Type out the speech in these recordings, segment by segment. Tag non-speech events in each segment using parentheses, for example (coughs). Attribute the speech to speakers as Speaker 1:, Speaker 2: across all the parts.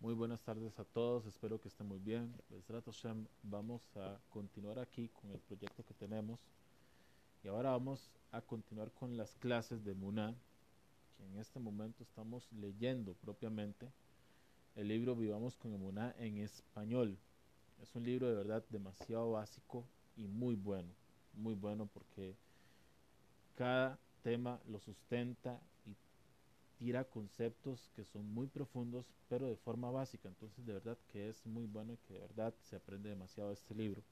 Speaker 1: Muy buenas tardes a todos, espero que estén muy bien. Vamos a continuar aquí con el proyecto que tenemos. Y ahora vamos a continuar con las clases de Muná, que en este momento estamos leyendo propiamente el libro Vivamos con Muná en español. Es un libro de verdad demasiado básico y muy bueno, muy bueno porque cada tema lo sustenta tira conceptos que son muy profundos, pero de forma básica. Entonces, de verdad que es muy bueno y que de verdad se aprende demasiado de este libro.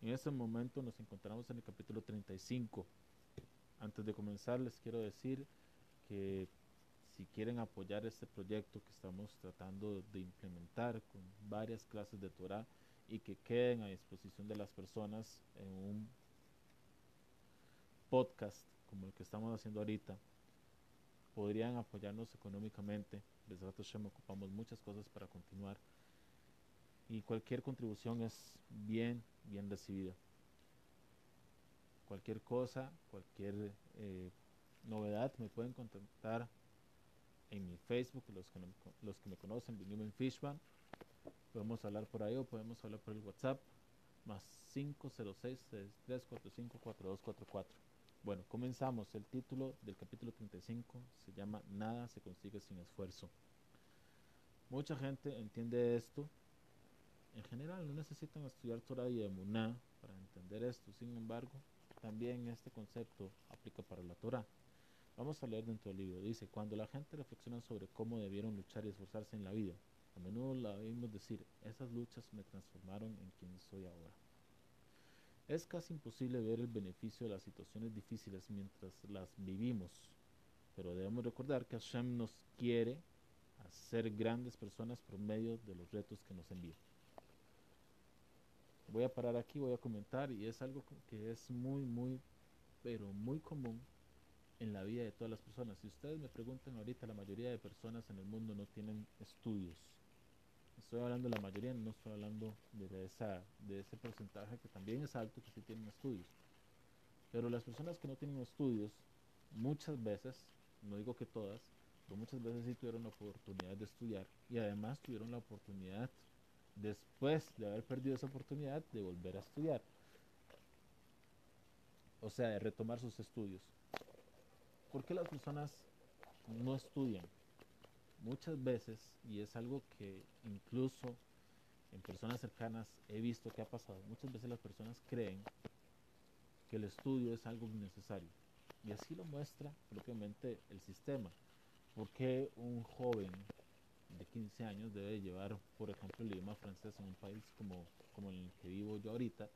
Speaker 1: En este momento nos encontramos en el capítulo 35. Antes de comenzar, les quiero decir que si quieren apoyar este proyecto que estamos tratando de implementar con varias clases de Torah y que queden a disposición de las personas en un podcast como el que estamos haciendo ahorita, podrían apoyarnos económicamente. Desde me ocupamos muchas cosas para continuar y cualquier contribución es bien, bien recibida. Cualquier cosa, cualquier eh, novedad me pueden contactar en mi Facebook, los que, los que me conocen, Benjamin Fishman. Podemos hablar por ahí o podemos hablar por el WhatsApp, más 506 6345 4244 bueno, comenzamos. El título del capítulo 35 se llama Nada se consigue sin esfuerzo. Mucha gente entiende esto. En general no necesitan estudiar Torah y Emuná para entender esto. Sin embargo, también este concepto aplica para la Torah. Vamos a leer dentro del libro. Dice, cuando la gente reflexiona sobre cómo debieron luchar y esforzarse en la vida, a menudo la oímos decir, esas luchas me transformaron en quien soy ahora. Es casi imposible ver el beneficio de las situaciones difíciles mientras las vivimos, pero debemos recordar que Hashem nos quiere hacer grandes personas por medio de los retos que nos envía. Voy a parar aquí, voy a comentar y es algo que es muy, muy, pero muy común en la vida de todas las personas. Si ustedes me preguntan ahorita, la mayoría de personas en el mundo no tienen estudios Estoy hablando de la mayoría, no estoy hablando de, esa, de ese porcentaje que también es alto que sí tienen estudios. Pero las personas que no tienen estudios, muchas veces, no digo que todas, pero muchas veces sí tuvieron la oportunidad de estudiar y además tuvieron la oportunidad, después de haber perdido esa oportunidad, de volver a estudiar. O sea, de retomar sus estudios. ¿Por qué las personas no estudian? Muchas veces, y es algo que incluso en personas cercanas he visto que ha pasado, muchas veces las personas creen que el estudio es algo innecesario. Y así lo muestra propiamente el sistema. porque un joven de 15 años debe llevar, por ejemplo, el idioma francés en un país como, como el que vivo yo ahorita,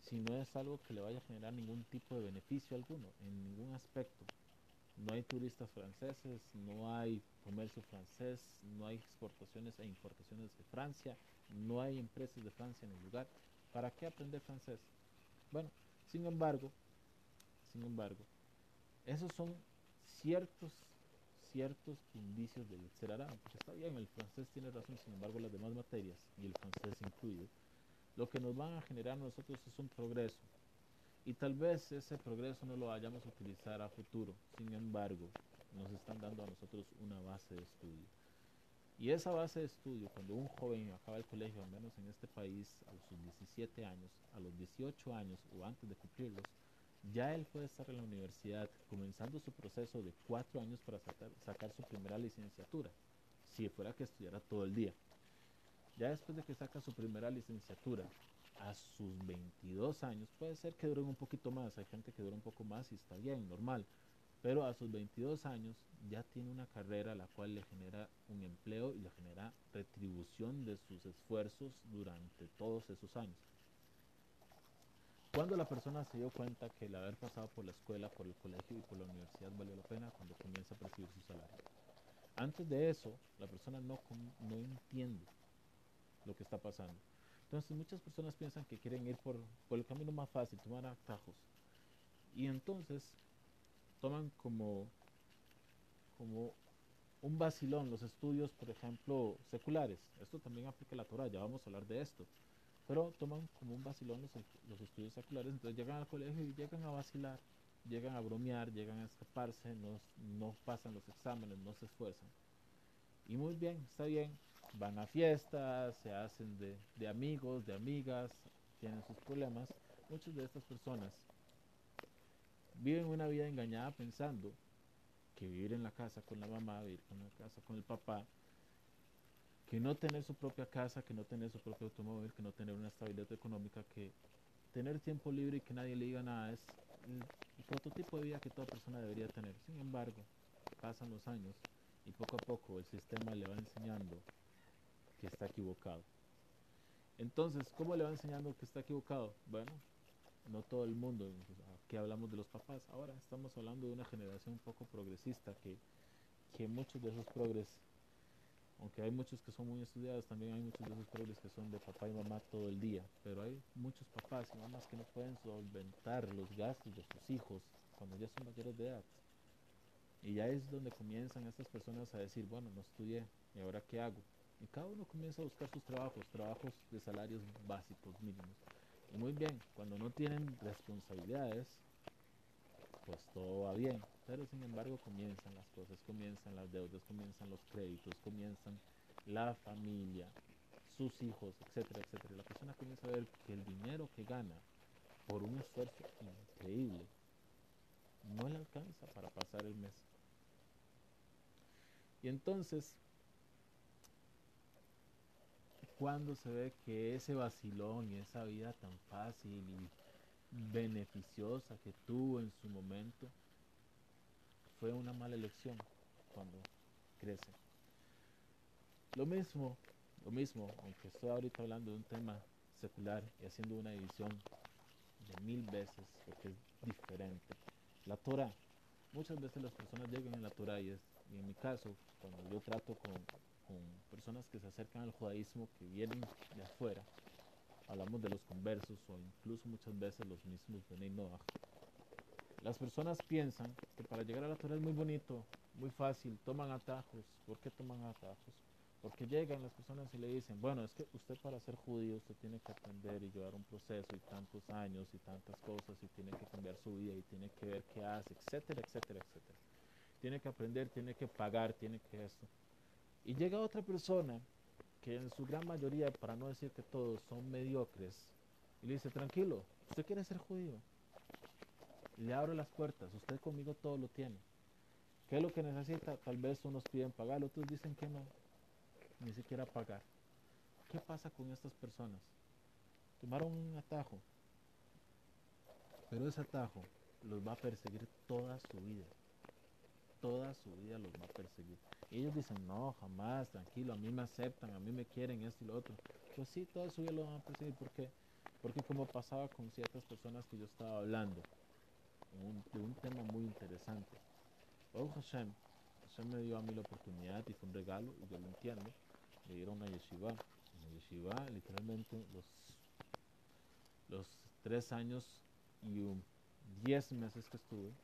Speaker 1: si no es algo que le vaya a generar ningún tipo de beneficio alguno, en ningún aspecto? No hay turistas franceses, no hay comercio francés, no hay exportaciones e importaciones de Francia, no hay empresas de Francia en el lugar. ¿Para qué aprender francés? Bueno, sin embargo, sin embargo, esos son ciertos ciertos indicios del será, porque está bien, el francés tiene razón, sin embargo las demás materias, y el francés incluido, lo que nos van a generar nosotros es un progreso, y tal vez ese progreso no lo vayamos a utilizar a futuro. Sin embargo, nos están dando a nosotros una base de estudio. Y esa base de estudio, cuando un joven acaba el colegio, al menos en este país, a sus 17 años, a los 18 años o antes de cumplirlos, ya él puede estar en la universidad comenzando su proceso de cuatro años para sacar, sacar su primera licenciatura, si fuera que estudiara todo el día. Ya después de que saca su primera licenciatura, a sus 22 años, puede ser que duren un poquito más, hay gente que dura un poco más y está bien, normal, pero a sus 22 años ya tiene una carrera la cual le genera un empleo y le genera retribución de sus esfuerzos durante todos esos años. Cuando la persona se dio cuenta que el haber pasado por la escuela, por el colegio y por la universidad valió la pena, cuando comienza a percibir su salario. Antes de eso, la persona no, no entiende lo que está pasando. Entonces muchas personas piensan que quieren ir por, el camino más fácil, tomar atajos. Y entonces toman como, como un vacilón los estudios, por ejemplo, seculares. Esto también aplica a la Torah, ya vamos a hablar de esto. Pero toman como un vacilón los, los estudios seculares, entonces llegan al colegio y llegan a vacilar, llegan a bromear, llegan a escaparse, no, no pasan los exámenes, no se esfuerzan. Y muy bien, está bien, van a fiestas, se hacen de, de amigos, de amigas, tienen sus problemas. Muchas de estas personas viven una vida engañada pensando que vivir en la casa con la mamá, vivir en la casa con el papá, que no tener su propia casa, que no tener su propio automóvil, que no tener una estabilidad económica, que tener tiempo libre y que nadie le diga nada es el, prototipo de vida que toda persona debería tener. Sin embargo, pasan los años y poco a poco el sistema le va enseñando está equivocado. Entonces, ¿cómo le va enseñando que está equivocado? Bueno, no todo el mundo, aquí hablamos de los papás, ahora estamos hablando de una generación un poco progresista, que, que muchos de esos progres, aunque hay muchos que son muy estudiados, también hay muchos de esos progres que son de papá y mamá todo el día, pero hay muchos papás y mamás que no pueden solventar los gastos de sus hijos cuando ya son mayores de edad. Y ya es donde comienzan estas personas a decir, bueno, no estudié, ¿y ahora qué hago? Y cada uno comienza a buscar sus trabajos, trabajos de salarios básicos mínimos. Y muy bien, cuando no tienen responsabilidades, pues todo va bien. Pero sin embargo comienzan las cosas, comienzan las deudas, comienzan los créditos, comienzan la familia, sus hijos, etcétera, etcétera. La persona comienza a ver que el dinero que gana por un esfuerzo increíble no le alcanza para pasar el mes. Y entonces cuando se ve que ese vacilón y esa vida tan fácil y beneficiosa que tuvo en su momento fue una mala elección cuando crece. Lo mismo, lo mismo, aunque estoy ahorita hablando de un tema secular y haciendo una división de mil veces porque es diferente. La Torah, muchas veces las personas llegan a la Torah y, es, y en mi caso, cuando yo trato con con personas que se acercan al judaísmo que vienen de afuera. Hablamos de los conversos o incluso muchas veces los mismos de Noah. Las personas piensan que para llegar a la Torah es muy bonito, muy fácil, toman atajos. ¿Por qué toman atajos? Porque llegan las personas y le dicen, bueno, es que usted para ser judío usted tiene que aprender y llevar un proceso y tantos años y tantas cosas y tiene que cambiar su vida y tiene que ver qué hace, etcétera, etcétera, etcétera. Tiene que aprender, tiene que pagar, tiene que esto. Y llega otra persona que en su gran mayoría, para no decir que todos, son mediocres, y le dice, tranquilo, usted quiere ser judío. Le abro las puertas, usted conmigo todo lo tiene. ¿Qué es lo que necesita? Tal vez unos piden pagar, otros dicen que no, ni siquiera pagar. ¿Qué pasa con estas personas? Tomaron un atajo, pero ese atajo los va a perseguir toda su vida. Toda su vida los va a perseguir ellos dicen, no, jamás, tranquilo, a mí me aceptan, a mí me quieren, esto y lo otro. Pues sí, todo eso ya lo van a percibir. ¿Por qué? Porque como pasaba con ciertas personas que yo estaba hablando, de un tema muy interesante. Oh Hashem, Hashem me dio a mí la oportunidad y fue un regalo, y yo lo entiendo, ir a una yeshiva. Una yeshiva, literalmente, los, los tres años y diez meses que estuve,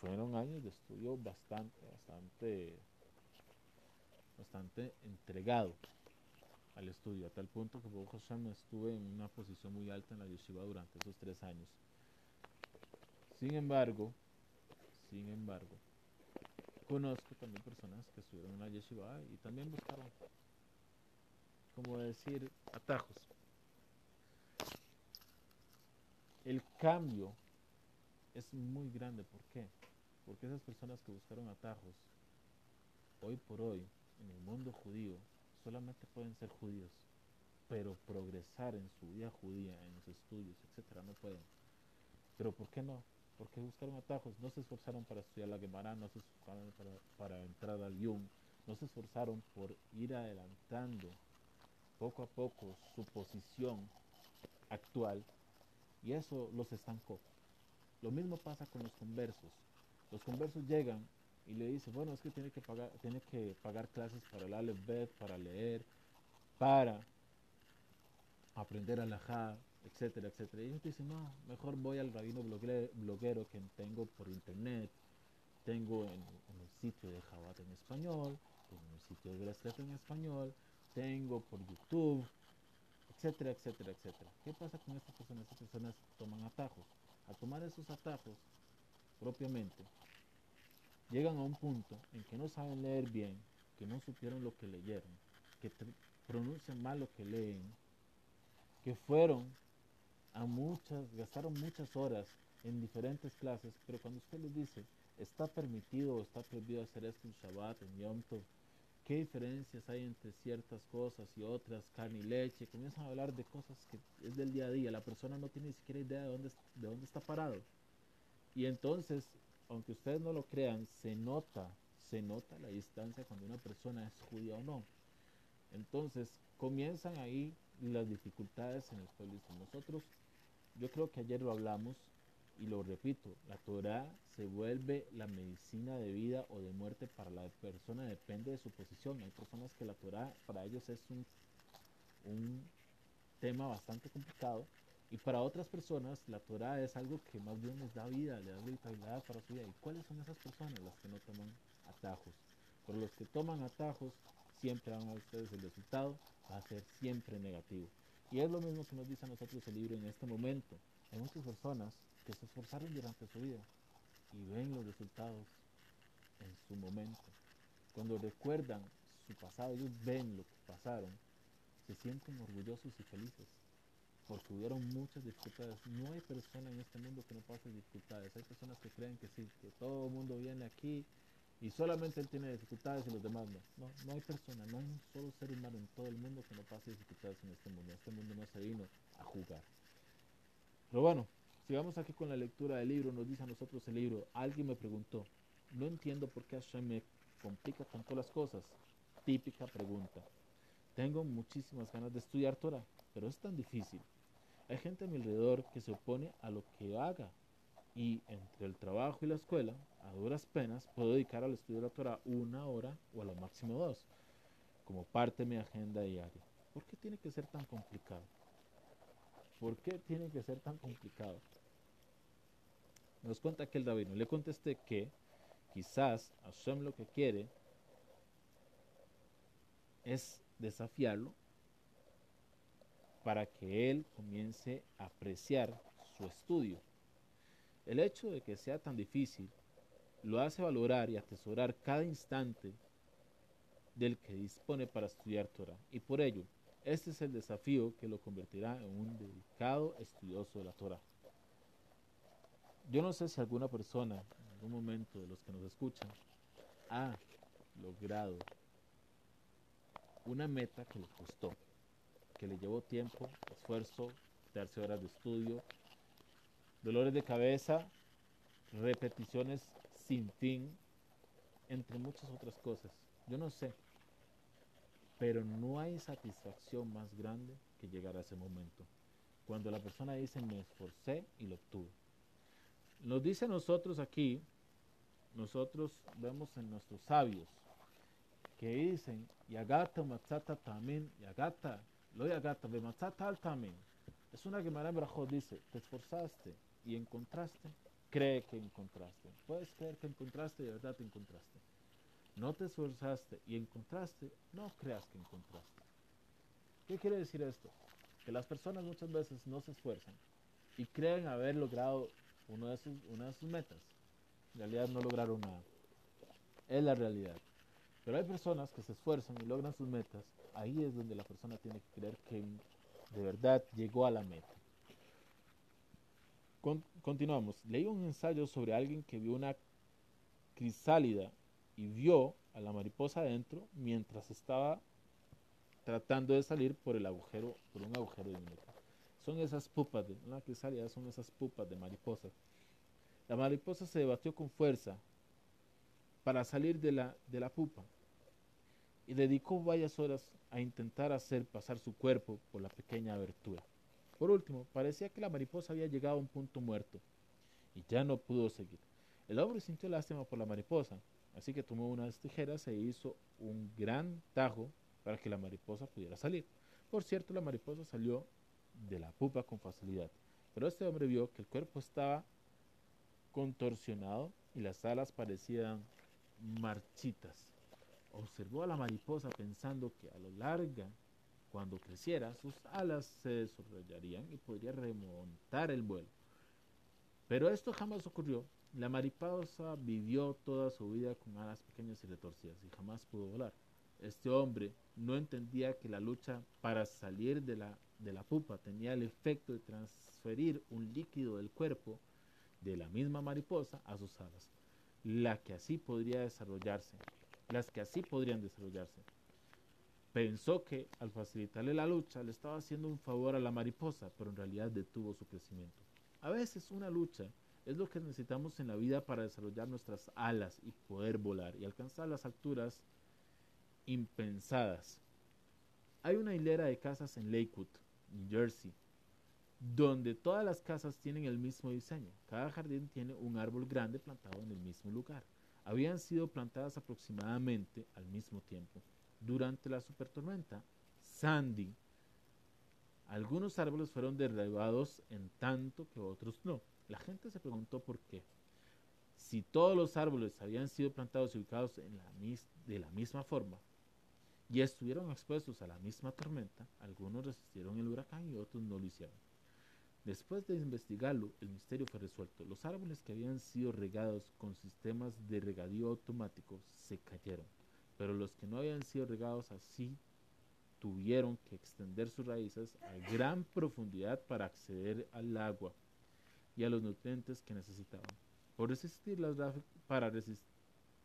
Speaker 1: fueron años de estudio bastante, bastante, bastante entregado al estudio, a tal punto que Baruch Hashem estuve en una posición muy alta en la yeshiva durante esos tres años. Sin embargo, sin embargo, conozco también personas que estuvieron en la yeshiva y también buscaron, como decir, atajos. El cambio es muy grande. ¿Por qué? Porque esas personas que buscaron atajos, hoy por hoy, en el mundo judío, solamente pueden ser judíos, pero progresar en su vida judía, en los estudios, etcétera, no pueden. Pero ¿por qué no? Porque buscaron atajos, no se esforzaron para estudiar la Gemara, no se esforzaron para, entrar al Yum, no se esforzaron por ir adelantando poco a poco su posición actual y eso los estancó. Lo mismo pasa con los conversos. Los conversos llegan y le dicen, bueno, es que tiene que pagar, tiene que pagar clases para el Aleph para leer, para aprender alajá, etcétera, etcétera. Y ellos dicen, no, mejor voy al rabino bloguero que tengo por internet, tengo en, el sitio de Jabat en español, tengo en el sitio de Breslet en español, tengo por YouTube, etcétera, etcétera, etcétera. ¿Qué pasa con estas personas? Estas personas toman atajos. Al tomar esos atajos, propiamente, llegan a un punto en que no saben leer bien, que no supieron lo que leyeron, que pronuncian mal lo que leen, que fueron a muchas, gastaron muchas horas en diferentes clases, pero cuando usted les dice, está permitido o está prohibido hacer esto en Shabbat, en Yom Tov, qué diferencias hay entre ciertas cosas y otras, carne y leche, comienzan a hablar de cosas que es del día a día, la persona no tiene ni siquiera idea de dónde, de dónde está parado. Y entonces, aunque ustedes no lo crean, se nota, se nota la distancia cuando una persona es judía o no. Entonces, comienzan ahí las dificultades en el pueblo. Nosotros, yo creo que ayer lo hablamos, y lo repito, la Torah se vuelve la medicina de vida o de muerte para la persona, depende de su posición. Hay personas que la Torah para ellos es un, un tema bastante complicado y para otras personas la Torah es algo que más bien les da vida, les da vitalidad para su vida. ¿Y cuáles son esas personas las que no toman atajos? Por los que toman atajos siempre van a ustedes el resultado va a ser siempre negativo. Y es lo mismo que nos dice a nosotros el libro en este momento. Hay muchas personas que se esforzaron durante su vida y ven los resultados en su momento. Cuando recuerdan su pasado, ellos ven lo que pasaron, se sienten orgullosos y felices porque hubieron muchas dificultades. No hay persona en este mundo que no pase dificultades. Hay personas que creen que sí, que todo el mundo viene aquí y solamente él tiene dificultades y los demás no. No, no hay persona, no hay un solo ser humano en todo el mundo que no pase dificultades en este mundo. Este mundo no se vino a jugar. Pero bueno, Sigamos aquí con la lectura del libro. Nos dice a nosotros el libro. Alguien me preguntó, no entiendo por qué Hashem me complica tanto las cosas. Típica pregunta. Tengo muchísimas ganas de estudiar Torah, pero es tan difícil. Hay gente a mi alrededor que se opone a lo que haga y entre el trabajo y la escuela, a duras penas, puedo dedicar al estudio de la Torah una hora o a lo máximo dos, como parte de mi agenda diaria. ¿Por qué tiene que ser tan complicado? ¿Por qué tiene que ser tan complicado? Nos cuenta que el rabino le contesté que quizás Hashem lo que quiere es desafiarlo para que él comience a apreciar su estudio. El hecho de que sea tan difícil lo hace valorar y atesorar cada instante del que dispone para estudiar Torah. Y por ello, este es el desafío que lo convertirá en un dedicado estudioso de la Torah. Yo no sé si alguna persona, en algún momento de los que nos escuchan, ha logrado una meta que le costó, que le llevó tiempo, esfuerzo, darse horas de estudio, dolores de cabeza, repeticiones sin fin, entre muchas otras cosas. Yo no sé, pero no hay satisfacción más grande que llegar a ese momento. Cuando la persona dice me esforcé y lo obtuve. Nos dice nosotros aquí, nosotros vemos en nuestros sabios, que dicen, Yagata matzata tamin, Yagata, lo Yagata, ve matzata al tamin. Es una que María dice, te esforzaste y encontraste, cree que encontraste. Puedes creer que encontraste y de verdad te encontraste. No te esforzaste y encontraste, no creas que encontraste. ¿Qué quiere decir esto? Que las personas muchas veces no se esfuerzan y creen haber logrado una de sus, metas. En realidad no lograron nada. Es la realidad. Pero hay personas que se esfuerzan y logran sus metas. Ahí es donde la persona tiene que creer que de verdad llegó a la meta. continuamos. Leí un ensayo sobre alguien que vio una crisálida y vio a la mariposa adentro mientras estaba tratando de salir por el agujero, por un agujero de son esas pupas, de, una crisálida son esas pupas de mariposas. La mariposa se debatió con fuerza para salir de la, de la pupa y dedicó varias horas a intentar hacer pasar su cuerpo por la pequeña abertura. Por último, parecía que la mariposa había llegado a un punto muerto y ya no pudo seguir. El hombre sintió lástima por la mariposa, así que tomó unas tijeras e hizo un gran tajo para que la mariposa pudiera salir. Por cierto, la mariposa salió de la pupa con facilidad. Pero este hombre vio que el cuerpo estaba contorsionado y las alas parecían marchitas. Observó a la mariposa pensando que a lo larga, cuando creciera, sus alas se desarrollarían y podría remontar el vuelo. Pero esto jamás ocurrió. La mariposa vivió toda su vida con alas pequeñas y retorcidas y jamás pudo volar. Este hombre no entendía que la lucha para salir de la, de la pupa tenía el efecto de transferir un líquido del cuerpo de la misma mariposa a sus alas, la que así podría desarrollarse, las que así podrían desarrollarse. Pensó que al facilitarle la lucha le estaba haciendo un favor a la mariposa, pero en realidad detuvo su crecimiento. A veces una lucha es lo que necesitamos en la vida para desarrollar nuestras alas y poder volar y alcanzar las alturas impensadas. Hay una hilera de casas en Lakewood, New Jersey, donde todas las casas tienen el mismo diseño. Cada jardín tiene un árbol grande plantado en el mismo lugar. Habían sido plantadas aproximadamente al mismo tiempo. Durante la supertormenta, Sandy, algunos árboles fueron derribados en tanto que otros no. La gente se preguntó por qué. Si todos los árboles habían sido plantados y ubicados en de la misma forma y estuvieron expuestos a la misma tormenta, algunos resistieron el huracán y otros no lo hicieron. Después de investigarlo, el misterio fue resuelto. Los árboles que habían sido regados con sistemas de regadío automático se cayeron, pero los que no habían sido regados así tuvieron que extender sus raíces a gran profundidad para acceder al agua y a los nutrientes que necesitaban.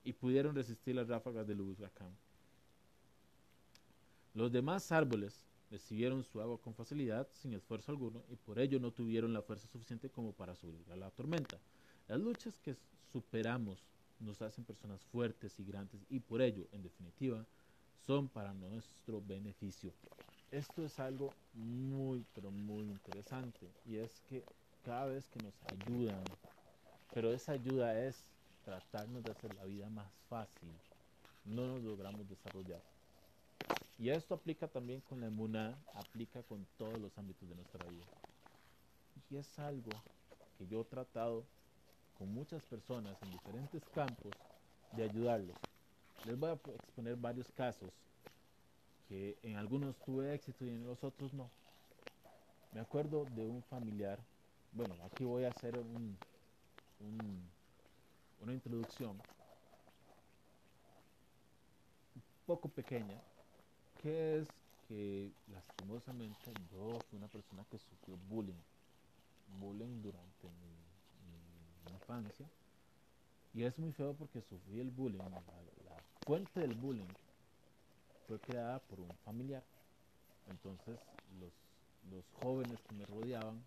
Speaker 1: Y pudieron resistir las ráfagas del huracán. Los demás árboles recibieron su agua con facilidad, sin esfuerzo alguno, y por ello no tuvieron la fuerza suficiente como para subir a la tormenta. Las luchas que superamos nos hacen personas fuertes y grandes, y por ello, en definitiva, son para nuestro beneficio. Esto es algo muy, pero muy interesante, y es que cada vez que nos ayudan, pero esa ayuda es tratarnos de hacer la vida más fácil, no nos logramos desarrollar. Y esto aplica también con la emuná, aplica con todos los ámbitos de nuestra vida. Y es algo que yo he tratado con muchas personas en diferentes campos de ayudarlos. Les voy a exponer varios casos que en algunos tuve éxito y en los otros no. Me acuerdo de un familiar, bueno, aquí voy a hacer un, una introducción un poco pequeña es que lastimosamente yo fui una persona que sufrió bullying, bullying durante mi, infancia. Y es muy feo porque sufrí el bullying, la, fuente del bullying fue creada por un familiar. Entonces los, los jóvenes que me rodeaban,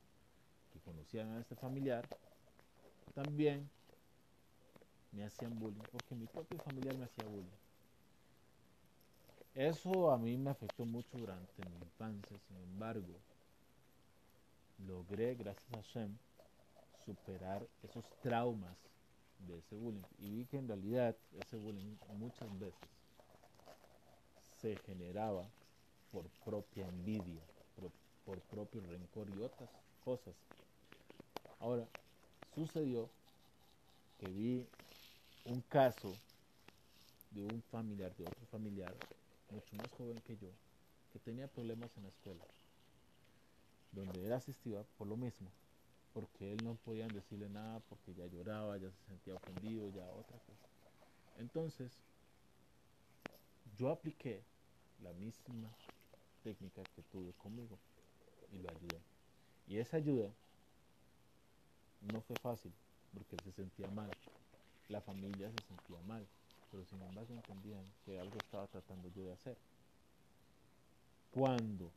Speaker 1: que conocían a este familiar, también me hacían bullying, porque mi propio familiar me hacía bullying. Eso a mí me afectó mucho durante mi infancia, sin embargo, logré, gracias a Shem, superar esos traumas de ese bullying. Y vi que en realidad ese bullying muchas veces se generaba por propia envidia, por, por propio rencor y otras cosas. Ahora, sucedió que vi un caso de un familiar, de otro familiar, mucho más joven que yo, que tenía problemas en la escuela, donde él asistía por lo mismo, porque él no podían decirle nada, porque ya lloraba, ya se sentía ofendido, ya otra cosa. Entonces, yo apliqué la misma técnica que tuve conmigo y lo ayudé. Y esa ayuda no fue fácil, porque él se sentía mal, la familia se sentía mal, pero sin embargo entendían que algo estaba tratando yo de hacer. Cuando,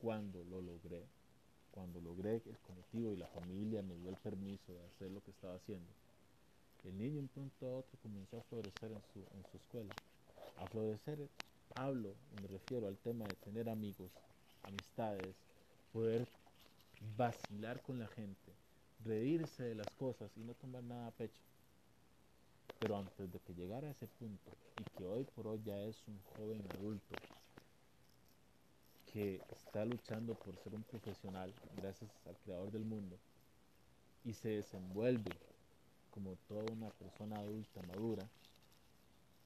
Speaker 1: cuando lo logré, cuando logré el colectivo y la familia me dio el permiso de hacer lo que estaba haciendo, el niño un pronto a otro comenzó a florecer en su, en su escuela. A florecer hablo me refiero al tema de tener amigos, amistades, poder vacilar con la gente, reírse de las cosas y no tomar nada a pecho. Pero antes de que llegara a ese punto, y que hoy por hoy ya es un joven adulto que está luchando por ser un profesional gracias al creador del mundo, y se desenvuelve como toda una persona adulta madura,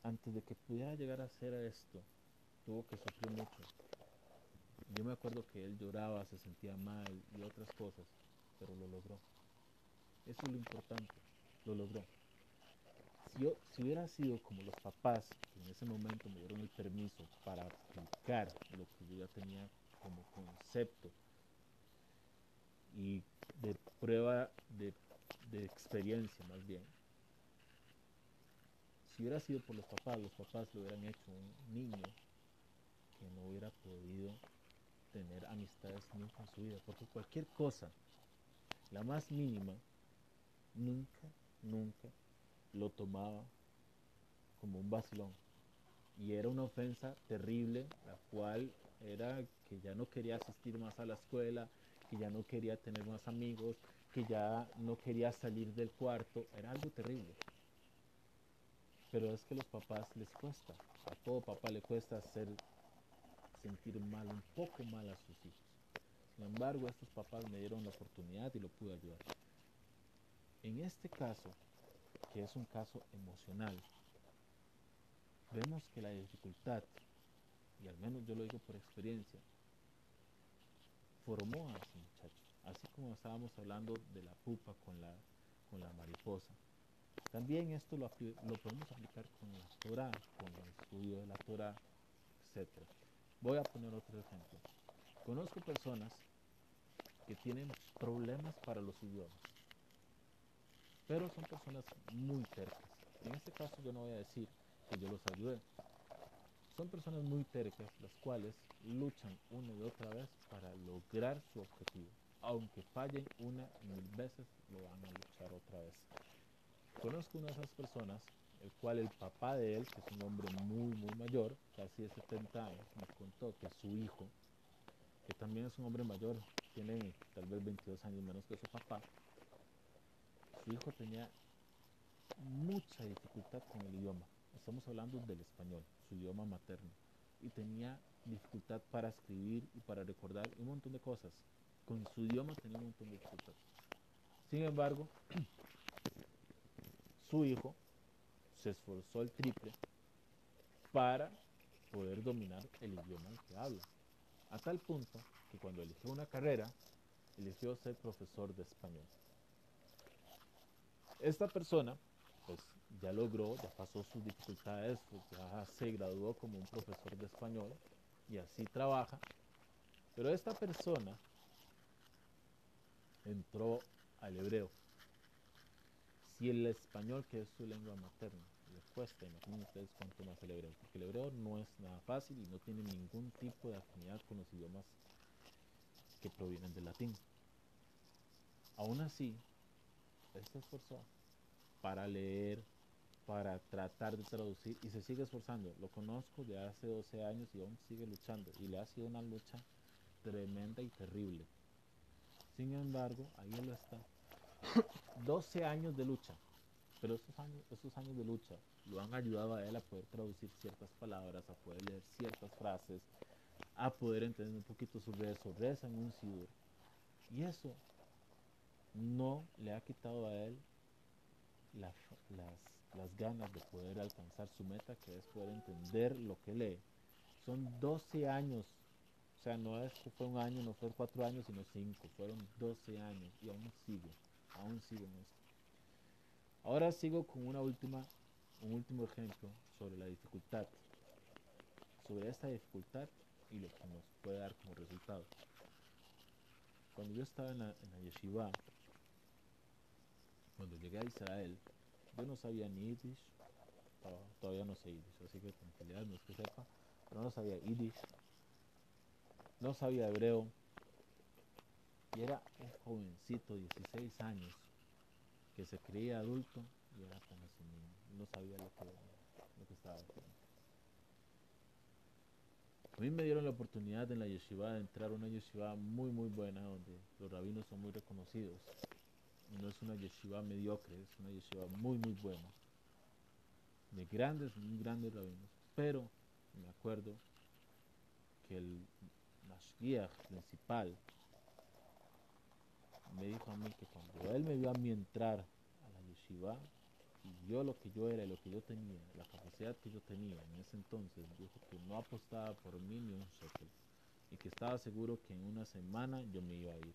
Speaker 1: antes de que pudiera llegar a hacer esto, tuvo que sufrir mucho. Yo me acuerdo que él lloraba, se sentía mal y otras cosas, pero lo logró. Eso es lo importante, lo logró yo, si hubiera sido como los papás que en ese momento me dieron el permiso para aplicar lo que yo ya tenía como concepto y de prueba de, experiencia más bien, si hubiera sido por los papás, los papás lo hubieran hecho un niño que no hubiera podido tener amistades nunca en su vida, porque cualquier cosa, la más mínima, nunca, nunca lo tomaba como un vacilón. Y era una ofensa terrible, la cual era que ya no quería asistir más a la escuela, que ya no quería tener más amigos, que ya no quería salir del cuarto, era algo terrible. Pero es que a los papás les cuesta, a todo papá le cuesta hacer sentir mal, un poco mal a sus hijos. Sin embargo, estos papás me dieron la oportunidad y lo pude ayudar. En este caso, que es un caso emocional, vemos que la dificultad, y al menos yo lo digo por experiencia, formó a ese muchacho. Así como estábamos hablando de la pupa con la, con la mariposa. También esto lo, lo podemos aplicar con la Torah, con el estudio de la Torah, etc. Voy a poner otro ejemplo. Conozco personas que tienen problemas para los idiomas, pero son personas muy tercas. En este caso yo no voy a decir que yo los ayudé. Son personas muy tercas las cuales luchan una y otra vez para lograr su objetivo. Aunque fallen una y mil veces, lo van a luchar otra vez. Conozco una de esas personas, el cual el papá de él, que es un hombre muy, muy mayor, casi de 70 años, me contó que su hijo, que también es un hombre mayor, tiene tal vez 22 años menos que su papá, su hijo tenía mucha dificultad con el idioma. Estamos hablando del español, su idioma materno. Y tenía dificultad para escribir y para recordar un montón de cosas. Con su idioma tenía un montón de dificultad. Sin embargo, (clears throat) su hijo se esforzó el triple para poder dominar el idioma que habla. A tal punto que cuando eligió una carrera, eligió ser profesor de español. Esta persona, pues ya logró, ya pasó sus dificultades, pues, ya se graduó como un profesor de español y así trabaja. Pero esta persona entró al hebreo. Si el español, que es su lengua materna, le cuesta, imaginen ustedes cuánto más el hebreo, porque el hebreo no es nada fácil y no tiene ningún tipo de afinidad con los idiomas que provienen del latín. Aún así, se esforzó para leer, para tratar de traducir y se sigue esforzando. Lo conozco de hace 12 años y aún sigue luchando y le ha sido una lucha tremenda y terrible. Sin embargo, ahí él está. (coughs) 12 años de lucha. Pero esos años, esos años de lucha lo han ayudado a él a poder traducir ciertas palabras, a poder leer ciertas frases, a poder entender un poquito su reza en un sidur. Y eso no le ha quitado a él las, las ganas de poder alcanzar su meta, que es poder entender lo que lee. Son 12 años, o sea, no es que fue un año, no fue cuatro años, sino cinco, fueron 12 años y aún sigo, aún sigo en esto. Ahora sigo con una última, un último ejemplo sobre la dificultad, sobre esta dificultad y lo que nos puede dar como resultado. Cuando yo estaba en la, en la yeshiva, cuando llegué a Israel, yo no sabía ni Yiddish, todavía no sé Yiddish, así que tranquilidad, no es que sepa, pero no sabía Yiddish, no sabía hebreo, y era un jovencito, 16 años, que se creía adulto y era como niño, no sabía lo que, lo que estaba haciendo. A mí me dieron la oportunidad en la yeshiva de entrar a una yeshiva muy muy buena donde los rabinos son muy reconocidos no es una yeshiva mediocre, es una yeshiva muy, muy buena, de grandes, muy grandes rabinos. Pero me acuerdo que el mashgiach principal me dijo a mí que cuando él me vio a mí entrar a la yeshiva, y yo lo que yo era y lo que yo tenía, la capacidad que yo tenía en ese entonces, dijo que no apostaba por mí ni un shekel y que estaba seguro que en una semana yo me iba a ir.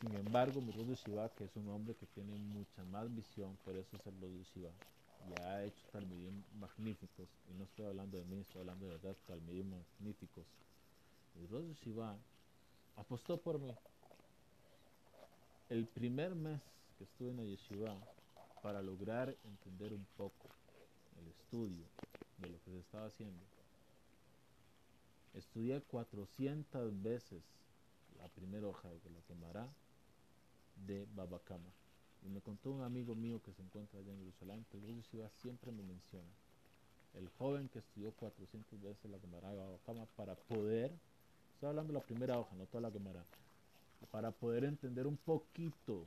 Speaker 1: Sin embargo, Shiva, que es un hombre que tiene mucha más visión, por eso es el Shiva, y ha hecho talmidim magníficos, y no estoy hablando de mí, estoy hablando de verdad, talmidim magníficos. Rosh Shiva apostó por mí. El primer mes que estuve en la yeshiva, para lograr entender un poco el estudio de lo que se estaba haciendo, estudié 400 veces la primera hoja de la quemará de Babacama. Y me contó un amigo mío que se encuentra allá en Jerusalén, que el siempre me menciona. El joven que estudió 400 veces la quemará de Babacama para poder, estoy hablando de la primera hoja, no toda la quemará, para poder entender un poquito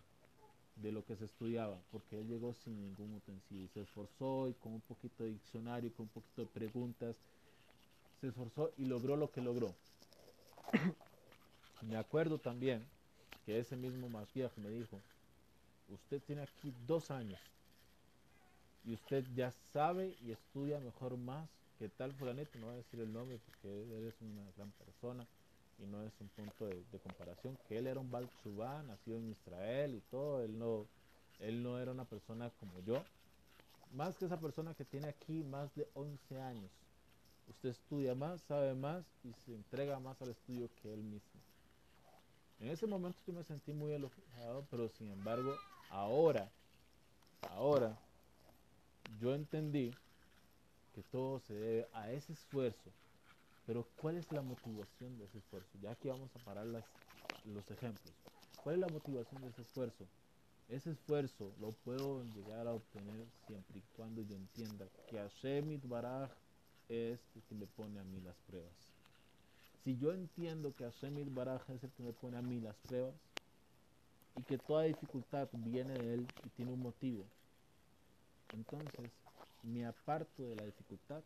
Speaker 1: de lo que se estudiaba, porque él llegó sin ningún utensilio, se esforzó y con un poquito de diccionario, con un poquito de preguntas, se esforzó y logró lo que logró. (coughs) me acuerdo también que ese mismo Mashiach me dijo, usted tiene aquí dos años y usted ya sabe y estudia mejor más que tal fulanito, no voy a decir el nombre porque él es una gran persona, y no es un punto de, comparación, que él era un Baal nacido en Israel y todo, él no, él no era una persona como yo, más que esa persona que tiene aquí más de 11 años. Usted estudia más, sabe más y se entrega más al estudio que él mismo. En ese momento yo me sentí muy elogiado, pero sin embargo, ahora, ahora, yo entendí que todo se debe a ese esfuerzo pero ¿cuál es la motivación de ese esfuerzo? Ya aquí vamos a parar las, los ejemplos. ¿Cuál es la motivación de ese esfuerzo? Ese esfuerzo lo puedo llegar a obtener siempre y cuando yo entienda que Hashem Baraj es el que me pone a mí las pruebas. Si yo entiendo que Hashem Baraj es el que me pone a mí las pruebas y que toda dificultad viene de él y tiene un motivo, entonces me aparto de la dificultad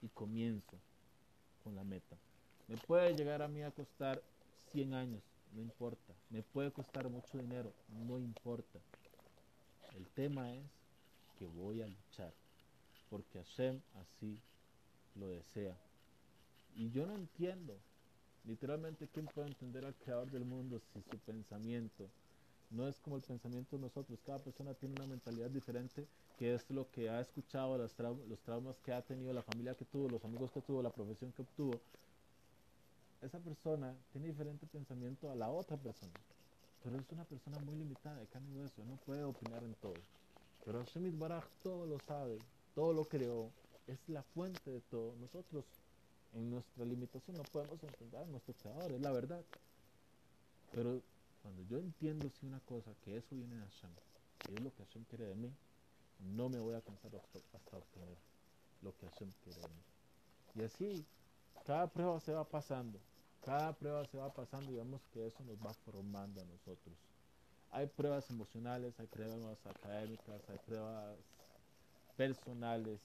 Speaker 1: y comienzo con la meta. Me puede llegar a mí a costar 100 años, no importa. Me puede costar mucho dinero, no importa. El tema es que voy a luchar, porque Hashem así lo desea. Y yo no entiendo, literalmente, ¿quién puede entender al creador del mundo si su pensamiento no es como el pensamiento de nosotros? Cada persona tiene una mentalidad diferente que es lo que ha escuchado, los, los traumas que ha tenido, la familia que tuvo, los amigos que tuvo, la profesión que obtuvo, esa persona tiene diferente pensamiento a la otra persona. Pero es una persona muy limitada de carne y hueso, no puede opinar en todo. Pero Shemit Baraj todo lo sabe, todo lo creó, es la fuente de todo. Nosotros, en nuestra limitación, no podemos entender a nuestro creador, es la verdad. Pero cuando yo entiendo si una cosa, que eso viene de Hashem, y es lo que Hashem quiere de mí, no me voy a cansar hasta obtener lo que Hashem quiere Y así, cada prueba se va pasando, cada prueba se va pasando y vemos que eso nos va formando a nosotros. Hay pruebas emocionales, hay pruebas académicas, hay pruebas personales,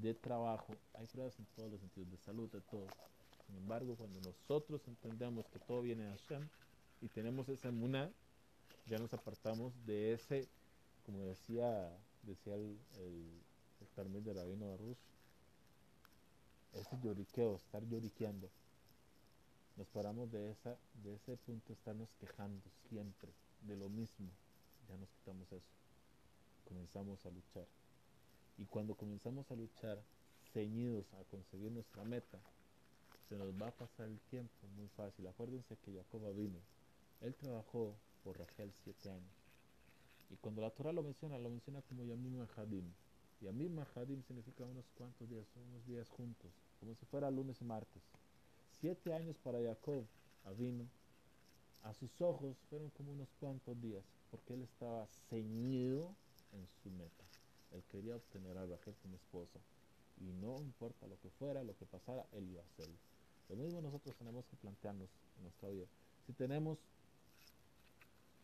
Speaker 1: de trabajo, hay pruebas en todos los sentidos, de salud, de todo. Sin embargo, cuando nosotros entendemos que todo viene de Hashem y tenemos esa emuná, ya nos apartamos de ese como decía, decía el, el, de Rabino Rus, ese lloriqueo, estar lloriqueando. Nos paramos de, esa, de ese punto, estarnos quejando siempre de lo mismo. Ya nos quitamos eso. Comenzamos a luchar. Y cuando comenzamos a luchar, ceñidos a conseguir nuestra meta, se nos va a pasar el tiempo muy fácil. Acuérdense que Jacob vino. Él trabajó por Rachel siete años y cuando la Torah lo menciona, lo menciona como Yamim Hadim. Yamim Hadim significa unos cuantos días, unos días juntos, como si fuera lunes y martes. Siete años para Jacob, Avino, a sus ojos fueron como unos cuantos días, porque él estaba ceñido en su meta. Él quería obtener a Rachel como esposa. Y no importa lo que fuera, lo que pasara, él iba a hacerlo. Lo mismo nosotros tenemos que plantearnos en nuestra vida. Si tenemos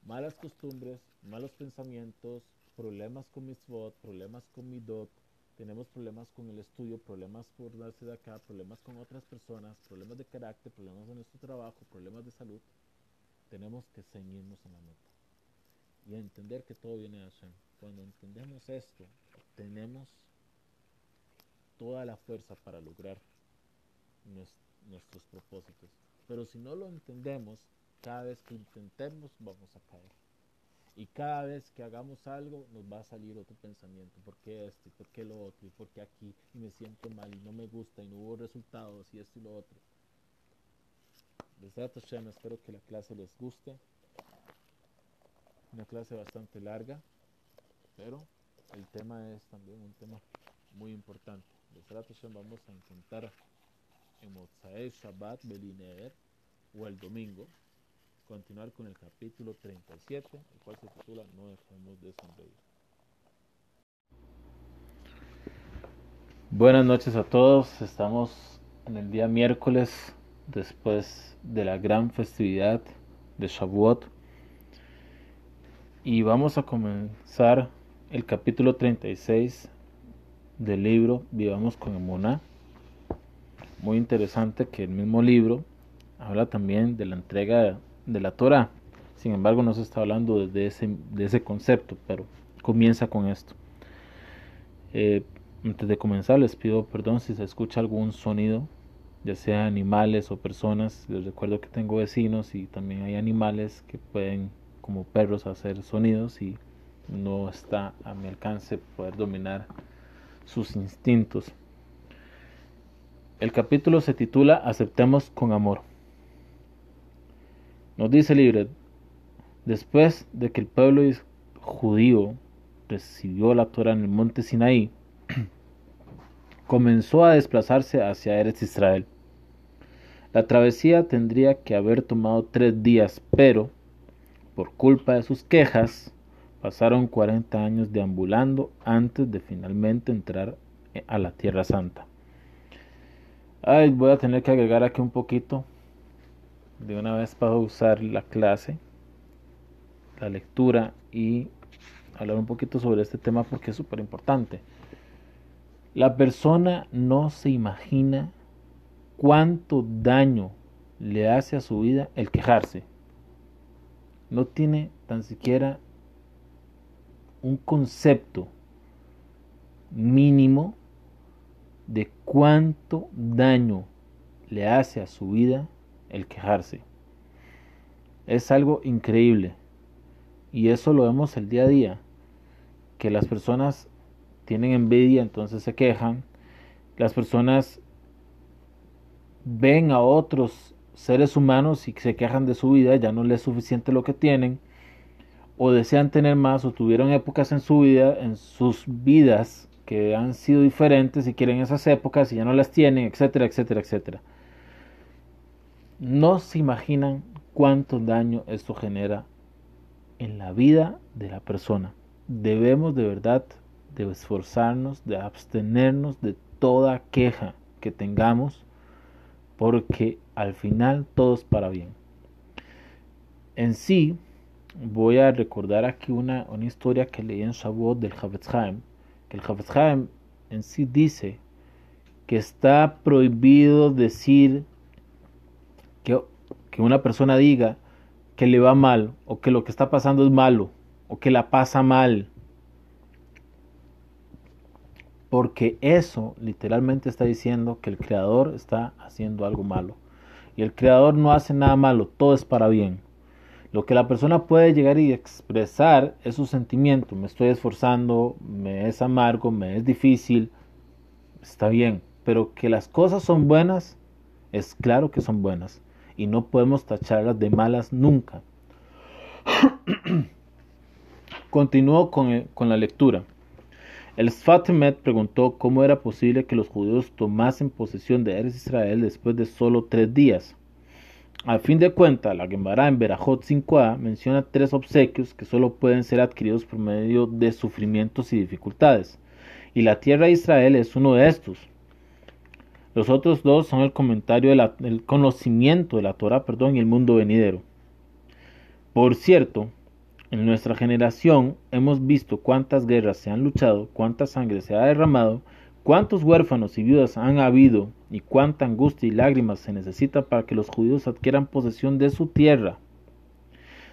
Speaker 1: malas costumbres, malos pensamientos, problemas con mis mitzvot, problemas con mi dot, tenemos problemas con el estudio, problemas por darse de acá, problemas con otras personas, problemas de carácter, problemas en nuestro trabajo, problemas de salud, tenemos que ceñirnos en la meta y entender que todo viene de Hashem. Cuando entendemos esto, tenemos toda la fuerza para lograr nuestros propósitos. Pero si no lo entendemos, Cada vez que intentemos vamos a caer. Y cada vez que hagamos algo nos va a salir otro pensamiento. ¿Por qué esto? ¿Por qué lo otro? ¿Y por qué aquí? Y me siento mal y no me gusta y no hubo resultados y esto y lo otro. Desde espero que la clase les guste. Una clase bastante larga, pero el tema es también un tema muy importante. Desde vamos a intentar en Mozae Shabbat Belineer o el domingo continuar con el capítulo 37, el cual se titula No dejemos de sonreír. Buenas noches a todos, estamos en el día miércoles después de la gran festividad de Shavuot y vamos a comenzar el capítulo 36 del libro Vivamos con Emuná. Muy interesante que el mismo libro habla también de la entrega de la Torah. Sin embargo, no se está hablando de ese, de ese concepto, pero comienza con esto. Eh, antes de comenzar, les pido perdón si se escucha algún sonido, ya sea animales o personas. Les recuerdo que tengo vecinos y también hay animales que pueden, como perros, hacer sonidos y no está a mi alcance poder dominar sus instintos. El capítulo se titula Aceptemos con amor. Nos dice libre, después de que el pueblo judío recibió la Torah en el monte Sinaí, (clears throat) comenzó a desplazarse hacia Eretz Israel. La travesía tendría que haber tomado tres días, pero por culpa de sus quejas, pasaron 40 años deambulando antes de finalmente entrar a la Tierra Santa. Ay, voy a tener que agregar aquí un poquito de una vez para usar la clase, la lectura y hablar un poquito sobre este tema porque es súper importante. La persona no se imagina cuánto daño le hace a su vida el quejarse. No tiene tan siquiera un concepto mínimo de cuánto daño le hace a su vida el quejarse. Es algo increíble. Y eso lo vemos el día a día. Que las personas tienen envidia, entonces se quejan. Las personas ven a otros seres humanos y se quejan de su vida, ya no les es suficiente lo que tienen, o desean tener más, o tuvieron épocas en su vida, en sus vidas que han sido diferentes y quieren esas épocas y ya no las tienen, etcétera, etcétera, etcétera. No se imaginan cuánto daño esto genera en la vida de la persona. Debemos de verdad de esforzarnos, de abstenernos de toda queja que tengamos, porque al final todo es para bien. En sí, voy a recordar aquí una, una historia que leí en Shavuot del Havetz que el Havetz en sí dice que está prohibido decir que, una persona diga que le va mal o que lo que está pasando es malo o que la pasa mal. Porque eso literalmente está diciendo que el creador está haciendo algo malo. Y el creador no hace nada malo, todo es para bien. Lo que la persona puede llegar y expresar es su sentimiento. Me estoy esforzando, me es amargo, me es difícil. Está bien. Pero que las cosas son buenas, es claro que son buenas y no podemos tacharlas de malas nunca. (coughs) Continúo con, con, la lectura. El Sfatemet preguntó cómo era posible que los judíos tomasen posesión de Eres Israel después de solo tres días. A fin de cuentas, la Gemara en Berajot 5a menciona tres obsequios que solo pueden ser adquiridos por medio de sufrimientos y dificultades, y la tierra de Israel es uno de estos. Los otros dos son el comentario conocimiento de la Torah, perdón, y el mundo venidero. Por cierto, en nuestra generación hemos visto cuántas guerras se han luchado, cuánta sangre se ha derramado, cuántos huérfanos y viudas han habido y cuánta angustia y lágrimas se necesita para que los judíos adquieran posesión de su tierra.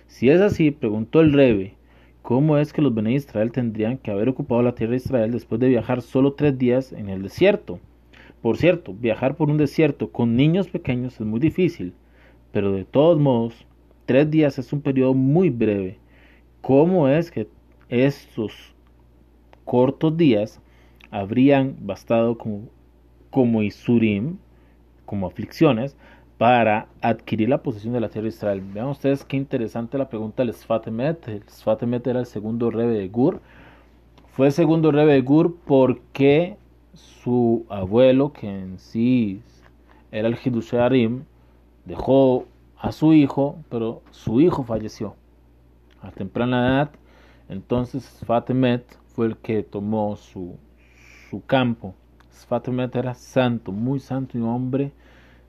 Speaker 1: Si es así, preguntó el Rebe, ¿cómo es que los Bene Israel tendrían que haber ocupado la tierra de Israel después de viajar solo tres días en el desierto? Por cierto, viajar por un desierto con niños pequeños es muy difícil, pero de todos modos, tres días es un periodo muy breve. ¿Cómo es que estos cortos días habrían bastado como, como Isurim, como aflicciones, para adquirir la posesión de la tierra de Israel. Vean ustedes qué interesante la pregunta del Sfatemet. El Sfatemet era el segundo rebe de Gur. Fue el segundo rebe de Gur porque su abuelo, que en sí era el Hidusharim, dejó a su hijo, pero su hijo falleció a temprana edad. Entonces Sfatemet fue el que tomó su, su campo. Sfatemet era santo, muy santo y un hombre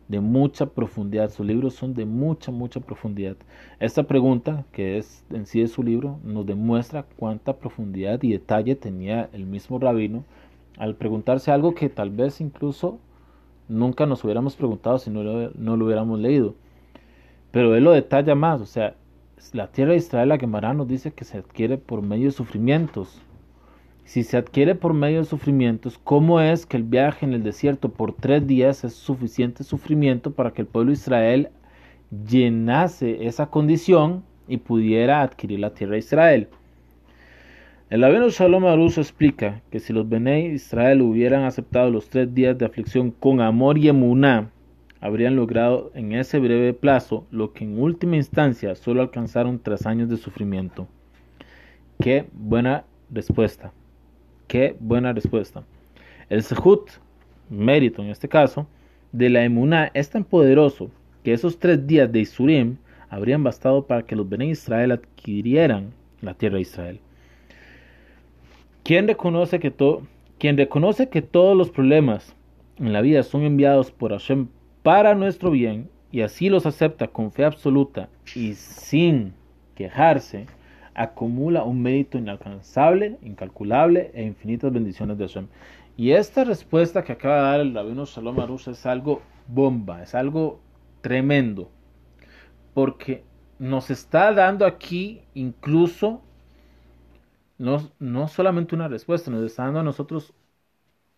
Speaker 1: de mucha profundidad. Sus libros son de mucha, mucha profundidad. Esta pregunta, que es en sí de su libro, nos demuestra cuánta profundidad y detalle tenía el mismo rabino al preguntarse algo que tal vez incluso nunca nos hubiéramos preguntado si no lo, no lo hubiéramos leído. Pero él lo detalla más, o sea, la tierra de Israel, la Gemara nos dice que se adquiere por medio de sufrimientos. Si se adquiere por medio de sufrimientos, ¿cómo es que el viaje en el desierto por tres días es suficiente sufrimiento para que el pueblo de Israel llenase esa condición y pudiera adquirir la tierra de Israel? El Abeno Shalom Aruso explica que si los Bene Israel hubieran aceptado los tres días de aflicción con amor y emuná, habrían logrado en ese breve plazo lo que en última instancia solo alcanzaron tres años de sufrimiento. Qué buena respuesta. Qué buena respuesta. El Sehut, mérito en este caso, de la emuná es tan poderoso que esos tres días de Isurim habrían bastado para que los Bene Israel adquirieran la tierra de Israel. Quien reconoce que, quien reconoce que todos los problemas en la vida son enviados por Hashem para nuestro bien y así los acepta con fe absoluta y sin quejarse, acumula un mérito inalcanzable, incalculable e infinitas bendiciones de Hashem. Y esta respuesta que acaba de dar el rabino Shalom Arush es algo bomba, es algo tremendo, porque nos está dando aquí incluso no, no solamente una respuesta, nos está dando a nosotros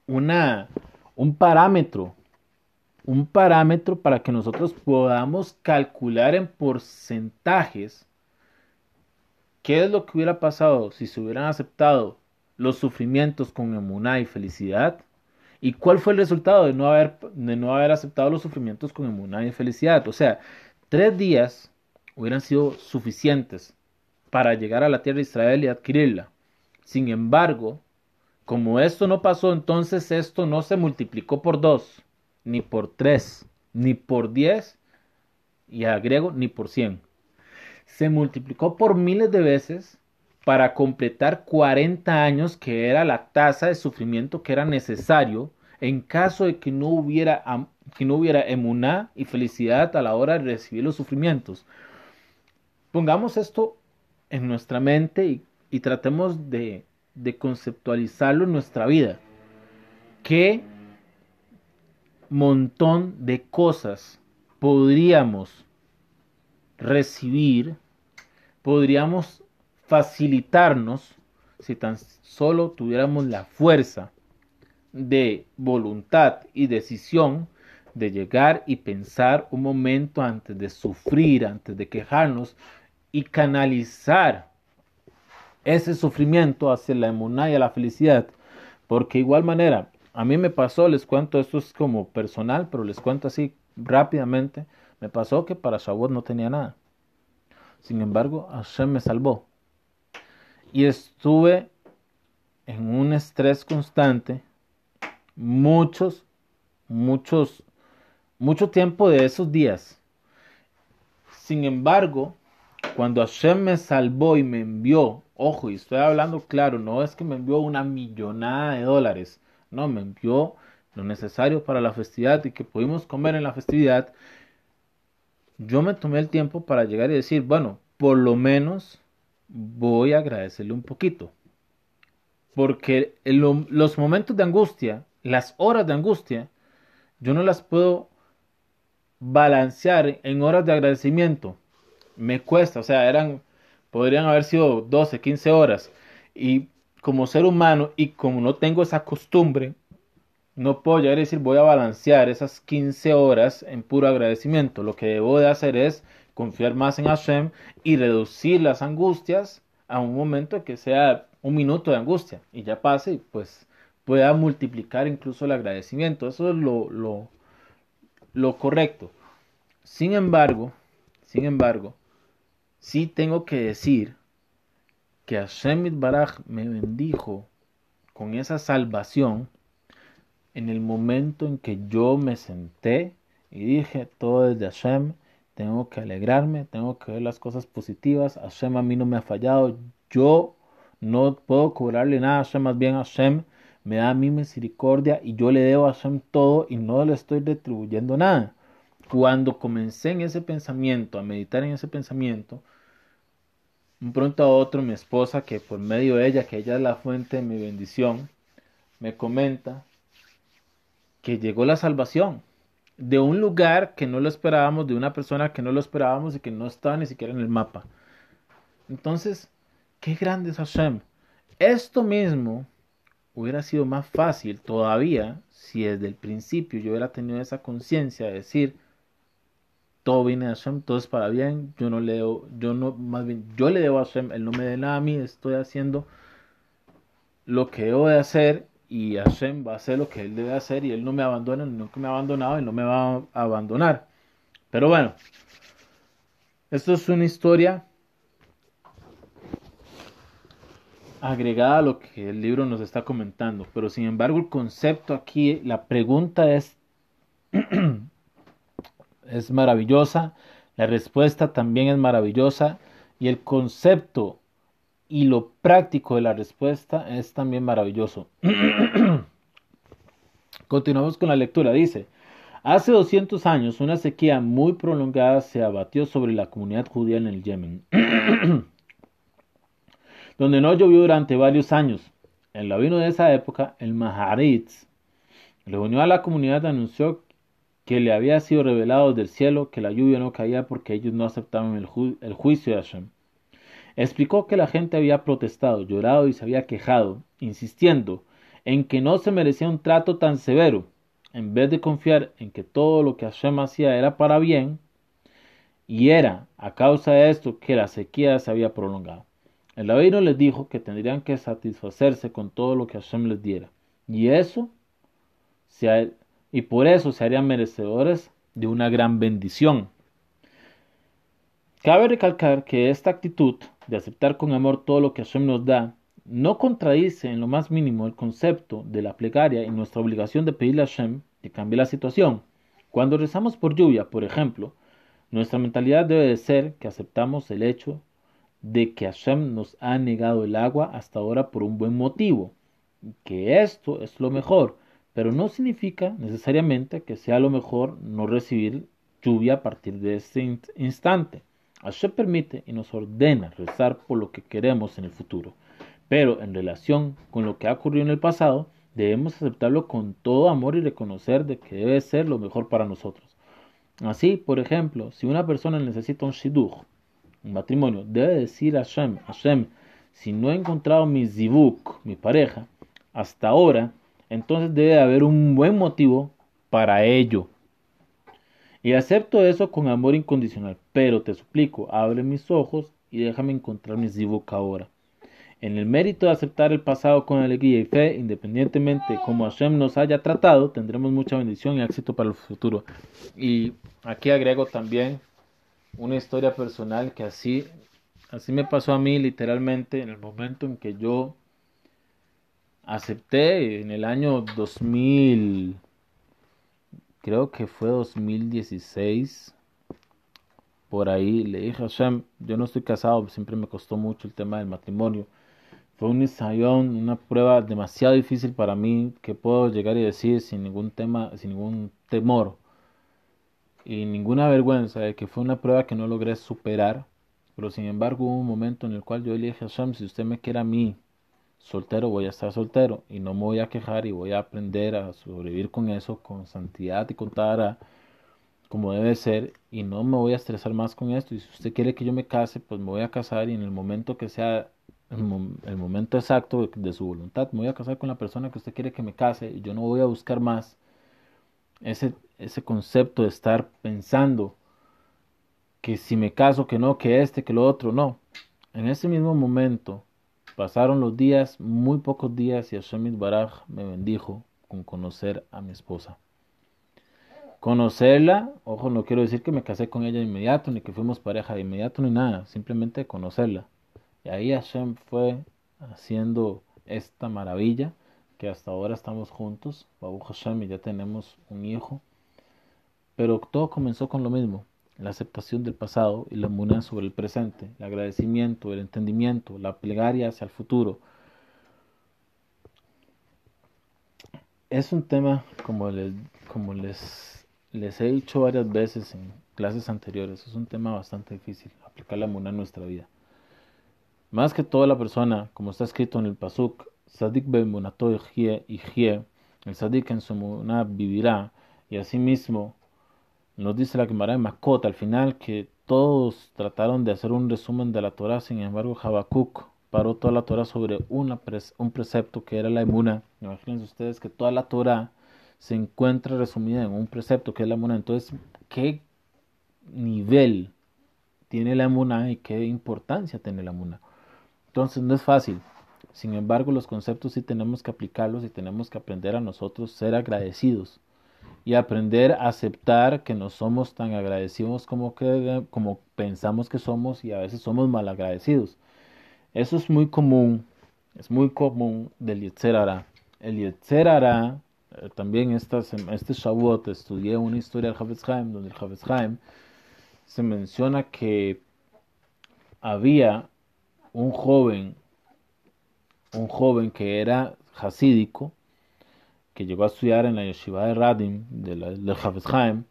Speaker 1: una, un parámetro, un parámetro para que nosotros podamos calcular en porcentajes ¿Qué es lo que hubiera pasado si se hubieran aceptado los sufrimientos con emuná y felicidad? ¿Y cuál fue el resultado de no haber, de no haber aceptado los sufrimientos con emuná y felicidad? O sea, tres días hubieran sido suficientes para llegar a la tierra de Israel y adquirirla. Sin embargo, como esto no pasó, entonces esto no se multiplicó por dos, ni por tres, ni por diez, y agrego, ni por cien se multiplicó por miles de veces para completar 40 años, que era la tasa de sufrimiento que era necesario en caso de que no hubiera, que no hubiera emuná y felicidad a la hora de recibir los sufrimientos. Pongamos esto en nuestra mente y, tratemos de, de conceptualizarlo en nuestra vida. ¿Qué montón de cosas podríamos recibir, podríamos facilitarnos si tan solo tuviéramos la fuerza de voluntad y decisión de llegar y pensar un momento antes de sufrir, antes de quejarnos y canalizar ese sufrimiento hacia la emuná y a la felicidad. Porque igual manera, a mí me pasó, les cuento, esto es como personal, pero les cuento así rápidamente. Me pasó que para Shavuot no tenía nada. Sin embargo, Hashem me salvó. Y estuve en un estrés constante muchos, muchos, mucho tiempo de esos días. Sin embargo, cuando Hashem me salvó y me envió, ojo, y estoy hablando claro, no es que me envió una millonada de dólares, no, me envió lo necesario para la festividad y que pudimos comer en la festividad, yo me tomé el tiempo para llegar y decir, bueno, por lo menos voy a agradecerle un poquito. Porque los momentos de angustia, las horas de angustia, yo no las puedo balancear en horas de agradecimiento. Me cuesta, o sea, eran, podrían haber sido 12, 15 horas. Y como ser humano y como no tengo esa costumbre, no puedo llegar a decir voy a balancear esas 15 horas en puro agradecimiento. Lo que debo de hacer es confiar más en Hashem y reducir las angustias a un momento que sea un minuto de angustia y ya pase y pues pueda multiplicar incluso el agradecimiento. Eso es lo, lo, lo correcto. Sin embargo, sin embargo, sí tengo que decir que Hashem Baraj me bendijo con esa salvación en el momento en que yo me senté y dije, todo es de Hashem, tengo que alegrarme, tengo que ver las cosas positivas, Hashem a mí no me ha fallado, yo no puedo cobrarle nada a más bien Hashem me da mí misericordia y yo le debo a Hashem todo y no le estoy retribuyendo nada. Cuando comencé en ese pensamiento, a meditar en ese pensamiento, un pronto a otro mi esposa, que por medio de ella, que ella es la fuente de mi bendición, me comenta que llegó la salvación de un lugar que no lo esperábamos, de una persona que no lo esperábamos y que no estaba ni siquiera en el mapa. Entonces, qué grande es Hashem. Esto mismo hubiera sido más fácil todavía si desde el principio yo hubiera tenido esa conciencia de decir, todo viene de Hashem, todo es para bien, yo no le debo, yo no, más bien, yo le debo a Hashem, él no me dé nada a mí, estoy haciendo lo que debo de hacer y Hashem va a hacer lo que él debe hacer y él no me abandona, nunca me ha abandonado y no me va a abandonar. Pero bueno, esto es una historia agregada a lo que el libro nos está comentando. Pero sin embargo, el concepto aquí, la pregunta es, (clears throat) es maravillosa, la respuesta también es maravillosa y el concepto y lo práctico de la respuesta es también maravilloso. (clears throat) Continuamos con la lectura. Dice, hace 200 años una sequía muy prolongada se abatió sobre la comunidad judía en el Yemen. (clears throat) donde no llovió durante varios años. En la vino de esa época, el Maharitz reunió a la comunidad y anunció que le había sido revelado del cielo que la lluvia no caía porque ellos no aceptaban el, el juicio de Hashem. Explicó que la gente había protestado, llorado y se había quejado, insistiendo en que no se merecía un trato tan severo, en vez de confiar en que todo lo que Hashem hacía era para bien, y era a causa de esto que la sequía se había prolongado. El rabino les dijo que tendrían que satisfacerse con todo lo que Hashem les diera. Y eso y por eso se harían merecedores de una gran bendición. Cabe recalcar que esta actitud de aceptar con amor todo lo que Hashem nos da no contradice en lo más mínimo el concepto de la plegaria y nuestra obligación de pedirle a Hashem que cambie la situación. Cuando rezamos por lluvia, por ejemplo, nuestra mentalidad debe de ser que aceptamos el hecho de que Hashem nos ha negado el agua hasta ahora por un buen motivo, que esto es lo mejor, pero no significa necesariamente que sea lo mejor no recibir lluvia a partir de este instante. Hashem permite y nos ordena rezar por lo que queremos en el futuro, pero en relación con lo que ha ocurrido en el pasado, debemos aceptarlo con todo amor y reconocer de que debe ser lo mejor para nosotros. Así, por ejemplo, si una persona necesita un shidduch, un matrimonio, debe decir a Hashem, Hashem, si no he encontrado mi zibuk, mi pareja, hasta ahora, entonces debe haber un buen motivo para ello. Y acepto eso con amor incondicional, pero te suplico, abre mis ojos y déjame encontrar mi zibuk ahora. En el mérito de aceptar el pasado con alegría y fe, independientemente como Hashem nos haya tratado, tendremos mucha bendición y éxito para el futuro. Y aquí agrego también una historia personal que así, así me pasó a mí literalmente en el momento en que yo acepté en el año 2000, creo que fue 2016, por ahí le dije a Hashem, yo no estoy casado, siempre me costó mucho el tema del matrimonio. Fue un ensayón, una prueba demasiado difícil para mí que puedo llegar y decir sin ningún tema, sin ningún temor y ninguna vergüenza de que fue una prueba que no logré superar, pero sin embargo hubo un momento en el cual yo le dije a Hashem, si usted me quiere a mí soltero, voy a estar soltero y no me voy a quejar y voy a aprender a sobrevivir con eso, con santidad y con tara, como debe ser, y no me voy a estresar más con esto, y si usted quiere que yo me case, pues me voy a casar y en el momento que sea el, momento exacto de, su voluntad, me voy a casar con la persona que usted quiere que me case y yo no voy a buscar más ese, ese concepto de estar pensando que si me caso, que no, que este, que lo otro, no. En ese mismo momento pasaron los días, muy pocos días, y Hashem Baraj me bendijo con conocer a mi esposa. Conocerla, ojo, no quiero decir que me casé con ella de inmediato, ni que fuimos pareja de inmediato, ni nada, simplemente conocerla. Y ahí Hashem fue haciendo esta maravilla, que hasta ahora estamos juntos, Babu Hashem, y ya tenemos un hijo. Pero todo comenzó con lo mismo, la aceptación del pasado y la inmunidad sobre el presente, el agradecimiento, el entendimiento, la plegaria hacia el futuro. Es un tema, como les, como les, les he dicho varias veces en clases anteriores, es un tema bastante difícil, aplicar la inmunidad en nuestra vida. Más que toda la persona, como está escrito en el Pasuk, Sadik Bemunato y el Sadik en su inmunidad vivirá, y asimismo nos dice la Gemara de Makot al final que todos trataron de hacer un resumen de la Torah, sin embargo Habacuc paró toda la Torah sobre una un precepto que era la emuna. Imagínense ustedes que toda la Torah se encuentra resumida en un precepto que es la emuna. Entonces, ¿qué nivel tiene la emuna y qué importancia tiene la emuna? Entonces, no es fácil. Sin embargo, los conceptos sí tenemos que aplicarlos y tenemos que aprender a nosotros ser agradecidos y aprender a aceptar que no somos tan agradecidos como, que, como pensamos que somos y a veces somos mal agradecidos. Eso es muy común, es muy común del Yetzer El Yetzer eh, también estas, este Shavuot estudié una historia del Havetz donde el Havetz se menciona que había un joven, un joven que era hasídico, que llegó a estudiar en la yeshiva de Radim, de la, de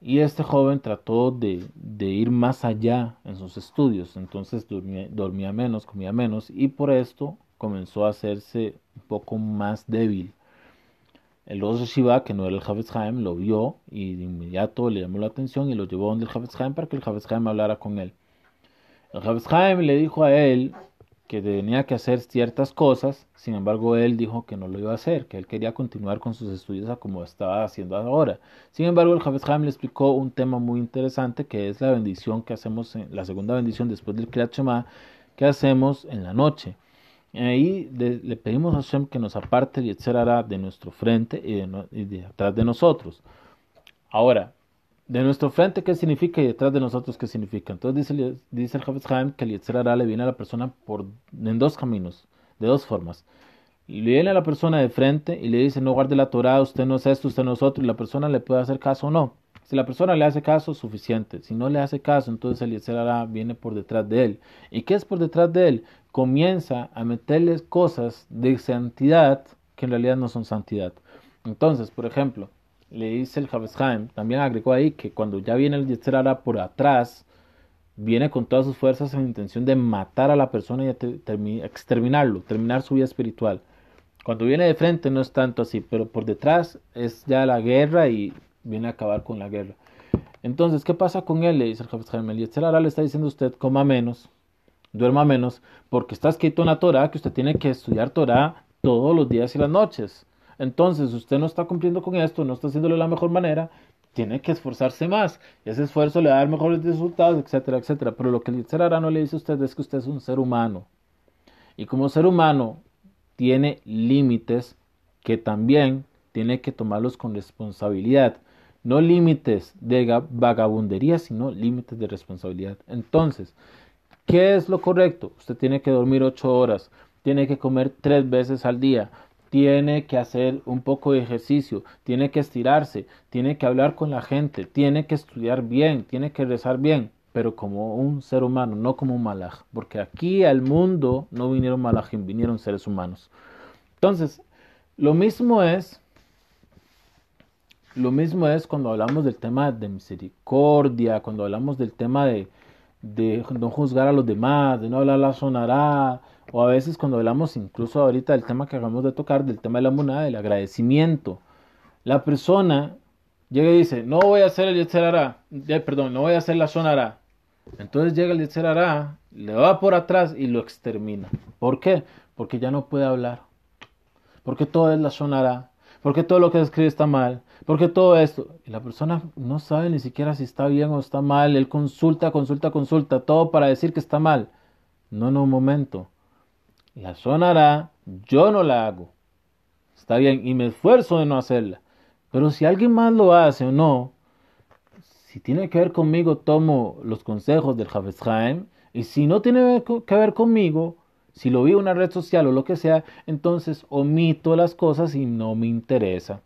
Speaker 1: y este joven trató de, ir más allá en sus estudios, entonces dormía, menos, comía menos, y por esto comenzó a hacerse un poco más débil. El otro Shiva, que no era el Havetz lo vio y de inmediato le llamó la atención y lo llevó donde el Havetz para que el Havetz hablara con él. El Havetz le dijo a él que tenía que hacer ciertas cosas, sin embargo él dijo que no lo iba a hacer, que él quería continuar con sus estudios como estaba haciendo ahora. Sin embargo el Javes le explicó un tema muy interesante que es la bendición que hacemos, en, la segunda bendición después del Kriyat que hacemos en la noche. Ahí le pedimos a Hashem que nos aparte el Yetzerara de nuestro frente y de atrás de nosotros. Ahora, de nuestro frente, ¿qué significa? Y detrás de nosotros, ¿qué significa? Entonces dice, dice el Hafiz Haim que el Yetzer le viene a la persona por, en dos caminos, de dos formas. Le viene a la persona de frente y le dice, no guarde la Torah, usted no es esto, usted no es otro, y la persona le puede hacer caso o no. Si la persona le hace caso, suficiente. Si no le hace caso, entonces el Yetzer viene por detrás de él. ¿Y qué es por detrás de él? Comienza a meterle cosas de santidad que en realidad no son santidad. Entonces, por ejemplo, le dice el Haim, también agregó ahí que cuando ya viene el Yetzerara por atrás, viene con todas sus fuerzas en intención de matar a la persona y exterminarlo, terminar su vida espiritual. Cuando viene de frente no es tanto así, pero por detrás es ya la guerra y viene a acabar con la guerra. Entonces, ¿qué pasa con él? Le dice el Haim, el Yetzerara le está diciendo a usted, coma menos, duerma menos, porque está escrito en la Torah que usted tiene que estudiar Torah todos los días y las noches. Entonces, usted no está cumpliendo con esto, no está haciéndolo de la mejor manera, tiene que esforzarse más. Y ese esfuerzo le va a dar mejores resultados, etcétera, etcétera. Pero lo que el no le dice a usted es que usted es un ser humano. Y como ser humano tiene límites que también tiene que tomarlos con responsabilidad. No límites de vagabundería, sino límites de responsabilidad. Entonces, ¿qué es lo correcto? Usted tiene que dormir ocho horas, tiene que comer tres veces al día, tiene que hacer un poco de ejercicio, tiene que estirarse, tiene que hablar con la gente, tiene que estudiar bien, tiene que rezar bien, pero como un ser humano, no como un malaj, porque aquí al mundo no vinieron malajim, vinieron seres humanos. Entonces, lo mismo es lo mismo es cuando hablamos del tema de misericordia, cuando hablamos del tema de, no juzgar a los demás, de no hablar la sonará, o a veces cuando hablamos incluso ahorita del tema que acabamos de tocar, del tema de la moneda, del agradecimiento. La persona llega y dice, no voy a hacer el Yetzerara, perdón, no voy a hacer la Sonara. Entonces llega el Yetzerara, le va por atrás y lo extermina. ¿Por qué? Porque ya no puede hablar. Porque todo es la Sonara. Porque todo lo que escribe está mal. porque todo esto, y la persona no sabe ni siquiera si está bien o está mal, él consulta, consulta, consulta, todo para decir que está mal. No, no, un momento. La sonará, yo no la hago. Está bien, y me esfuerzo de no hacerla. Pero si alguien más lo hace o no, si tiene que ver conmigo, tomo los consejos del Havetz y si no tiene que ver conmigo, si lo vi en una red social o lo que sea, entonces omito las cosas y no me interesa.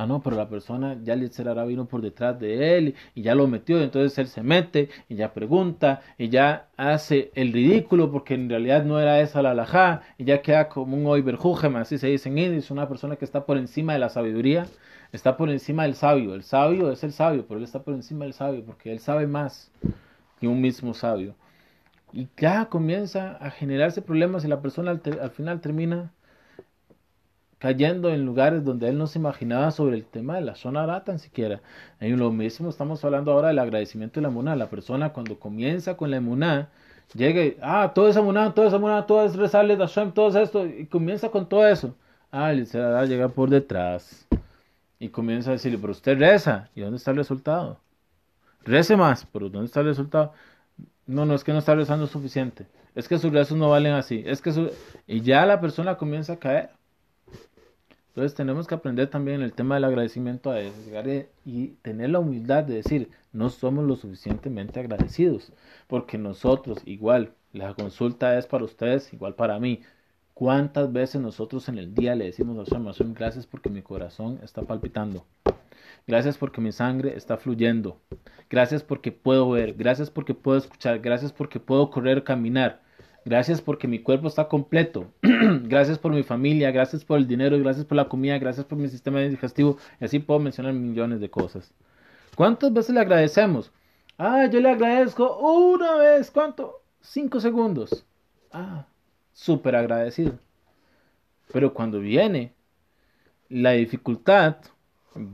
Speaker 1: Ah, no, pero la persona ya le será vino por detrás de él y ya lo metió, entonces él se mete y ya pregunta y ya hace el ridículo porque en realidad no era esa la alajá y ya queda como un oiberjujem, así se dice en es una persona que está por encima de la sabiduría, está por encima del sabio. El sabio es el sabio, pero él está por encima del sabio porque él sabe más que un mismo sabio. Y ya comienza a generarse problemas y la persona al final termina cayendo en lugares donde él no se imaginaba sobre el tema de la zona rata tan siquiera. En lo mismo estamos hablando ahora del agradecimiento de la emuná. La persona cuando comienza con la emuná, llega y, ah, todo es emuná, todo es emuná, todo es rezarle de Hashem, todo esto, y comienza con todo eso. Ah, el a llega por detrás y comienza a decirle, pero usted reza, ¿y dónde está el resultado? Rece más, pero ¿dónde está el resultado? No, no es que no está rezando suficiente, es que sus rezos no valen así, es que su... Y ya la persona comienza a caer. Entonces tenemos que aprender también el tema del agradecimiento a llegar y tener la humildad de decir, no somos lo suficientemente agradecidos, porque nosotros igual, la consulta es para ustedes, igual para mí. ¿Cuántas veces nosotros en el día le decimos a Hashem, gracias porque mi corazón está palpitando? Gracias porque mi sangre está fluyendo. Gracias porque puedo ver. Gracias porque puedo escuchar. Gracias porque puedo correr, caminar. Gracias porque mi cuerpo está completo. (clears throat) gracias por mi familia, gracias por el dinero, gracias por la comida, gracias por mi sistema digestivo. Y así puedo mencionar millones de cosas. ¿Cuántas veces le agradecemos? Ah, yo le agradezco una vez. ¿Cuánto? Cinco segundos. Ah, súper agradecido. Pero cuando viene la dificultad,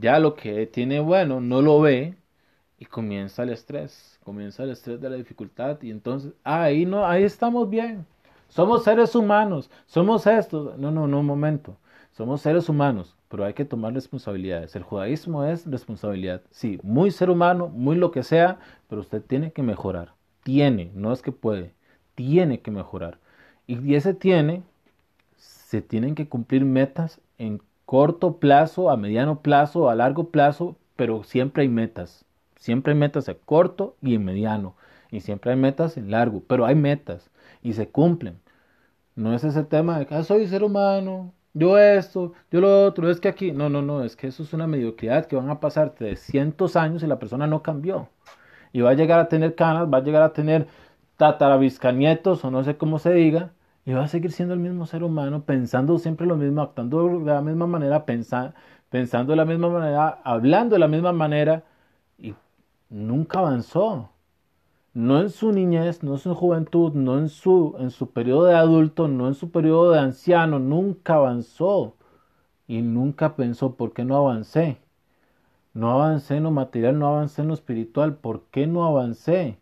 Speaker 1: ya lo que tiene bueno no lo ve y comienza el estrés, comienza el estrés de la dificultad y entonces ahí no, ahí estamos bien. Somos seres humanos, somos estos. No, no, no, un momento. Somos seres humanos, pero hay que tomar responsabilidades. El judaísmo es responsabilidad. Sí, muy ser humano, muy lo que sea, pero usted tiene que mejorar. Tiene, no es que puede, tiene que mejorar. Y ese tiene, se tienen que cumplir metas en corto plazo, a mediano plazo, a largo plazo, pero siempre hay metas. Siempre hay metas a corto y en mediano. Y siempre hay metas en largo. Pero hay metas y se cumplen. No es ese tema de que ah, soy ser humano, yo esto, yo lo otro, es que aquí. No, no, no, es que eso es una mediocridad que van a pasar 300 años y la persona no cambió. Y va a llegar a tener canas, va a llegar a tener tataraviscanietos o no sé cómo se diga, y va a seguir siendo el mismo ser humano, pensando siempre lo mismo, actuando de la misma manera, pensando de la misma manera, hablando de la misma manera, nunca avanzó. No en su niñez, no en su juventud, no en su, en su periodo de adulto, no en su periodo de anciano, nunca avanzó. Y nunca pensó, ¿por qué no avancé? No avancé en lo material, no avancé en lo espiritual, ¿por qué no avancé?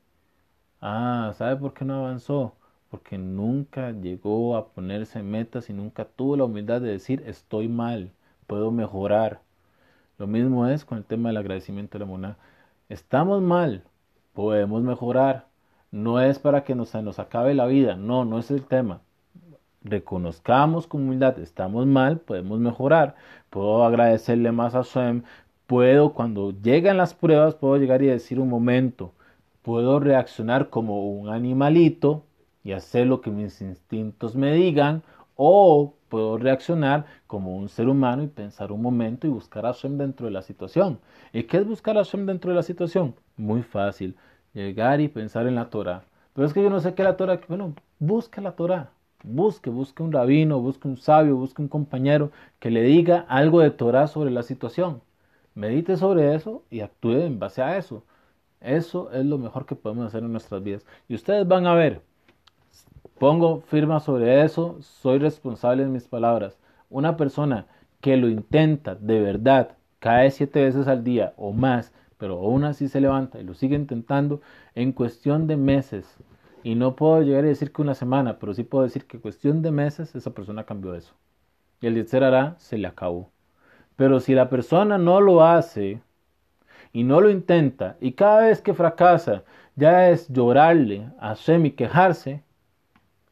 Speaker 1: Ah, ¿sabe por qué no avanzó? Porque nunca llegó a ponerse metas y nunca tuvo la humildad de decir, estoy mal, puedo mejorar. Lo mismo es con el tema del agradecimiento de la moneda. Estamos mal, podemos mejorar. No es para que nos, se nos acabe la vida, no, no es el tema. Reconozcamos con humildad, estamos mal, podemos mejorar. Puedo agradecerle más a Shem. Puedo, cuando llegan las pruebas, puedo llegar y decir un momento. Puedo reaccionar como un animalito y hacer lo que mis instintos me digan. O puedo reaccionar como un ser humano y pensar un momento y buscar a Hashem dentro de la situación. ¿Y qué es buscar a Hashem dentro de la situación? Muy fácil, llegar y pensar en la Torah. Pero es que yo no sé qué es la Torah. Bueno, busque la Torah. Busque, busque un rabino, busque un sabio, busque un compañero que le diga algo de Torah sobre la situación. Medite sobre eso y actúe en base a eso. Eso es lo mejor que podemos hacer en nuestras vidas. Y ustedes van a ver Pongo firma sobre eso, soy responsable de mis palabras. Una persona que lo intenta de verdad, cae siete veces al día o más, pero aún así se levanta y lo sigue intentando en cuestión de meses. Y no puedo llegar a decir que una semana, pero sí puedo decir que en cuestión de meses esa persona cambió eso. Y el hará se le acabó. Pero si la persona no lo hace y no lo intenta y cada vez que fracasa ya es llorarle a Hashem y quejarse,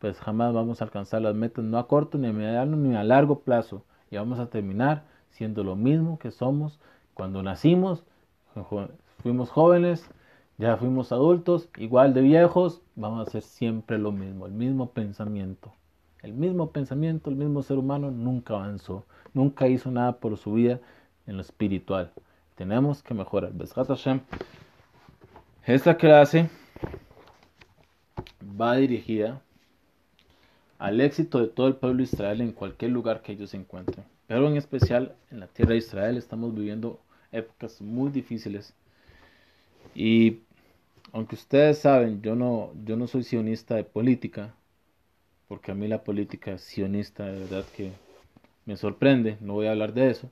Speaker 1: pues jamás vamos a alcanzar las metas, no a corto, ni a mediano, ni a largo plazo. Y vamos a terminar siendo lo mismo que somos cuando nacimos, fuimos jóvenes, ya fuimos adultos, igual de viejos, vamos a hacer siempre lo mismo, el mismo pensamiento. El mismo pensamiento, el mismo ser humano nunca avanzó, nunca hizo nada por su vida en lo espiritual. Tenemos que mejorar. Esta clase va dirigida al éxito de todo el pueblo de Israel en cualquier lugar que ellos se encuentren. Pero en especial en la tierra de Israel estamos viviendo épocas muy difíciles. Y aunque ustedes saben, yo no, yo no soy sionista de política, porque a mí la política sionista de verdad que me sorprende, no voy a hablar de eso.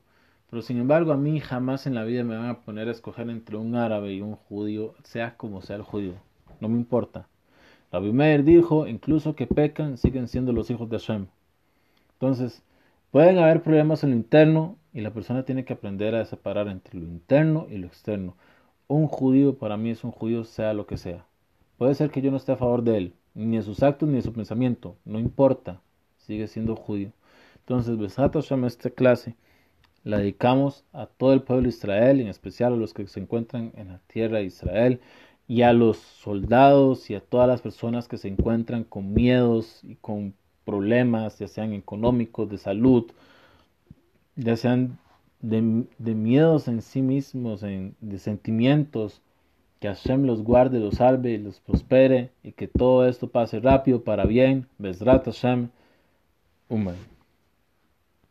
Speaker 1: Pero sin embargo, a mí jamás en la vida me van a poner a escoger entre un árabe y un judío, sea como sea el judío. No me importa. La Meir dijo, incluso que pecan, siguen siendo los hijos de Hashem. Entonces, pueden haber problemas en lo interno y la persona tiene que aprender a separar entre lo interno y lo externo. Un judío para mí es un judío sea lo que sea. Puede ser que yo no esté a favor de él, ni de sus actos ni de su pensamiento, no importa, sigue siendo judío. Entonces, Besat Hashem, esta clase la dedicamos a todo el pueblo de Israel, en especial a los que se encuentran en la tierra de Israel, y a los soldados y a todas las personas que se encuentran con miedos y con problemas, ya sean económicos, de salud, ya sean de, miedos en sí mismos, de sentimientos, que Hashem los guarde, los salve y los prospere, y que todo esto pase rápido para bien. Besrat Hashem. Umay.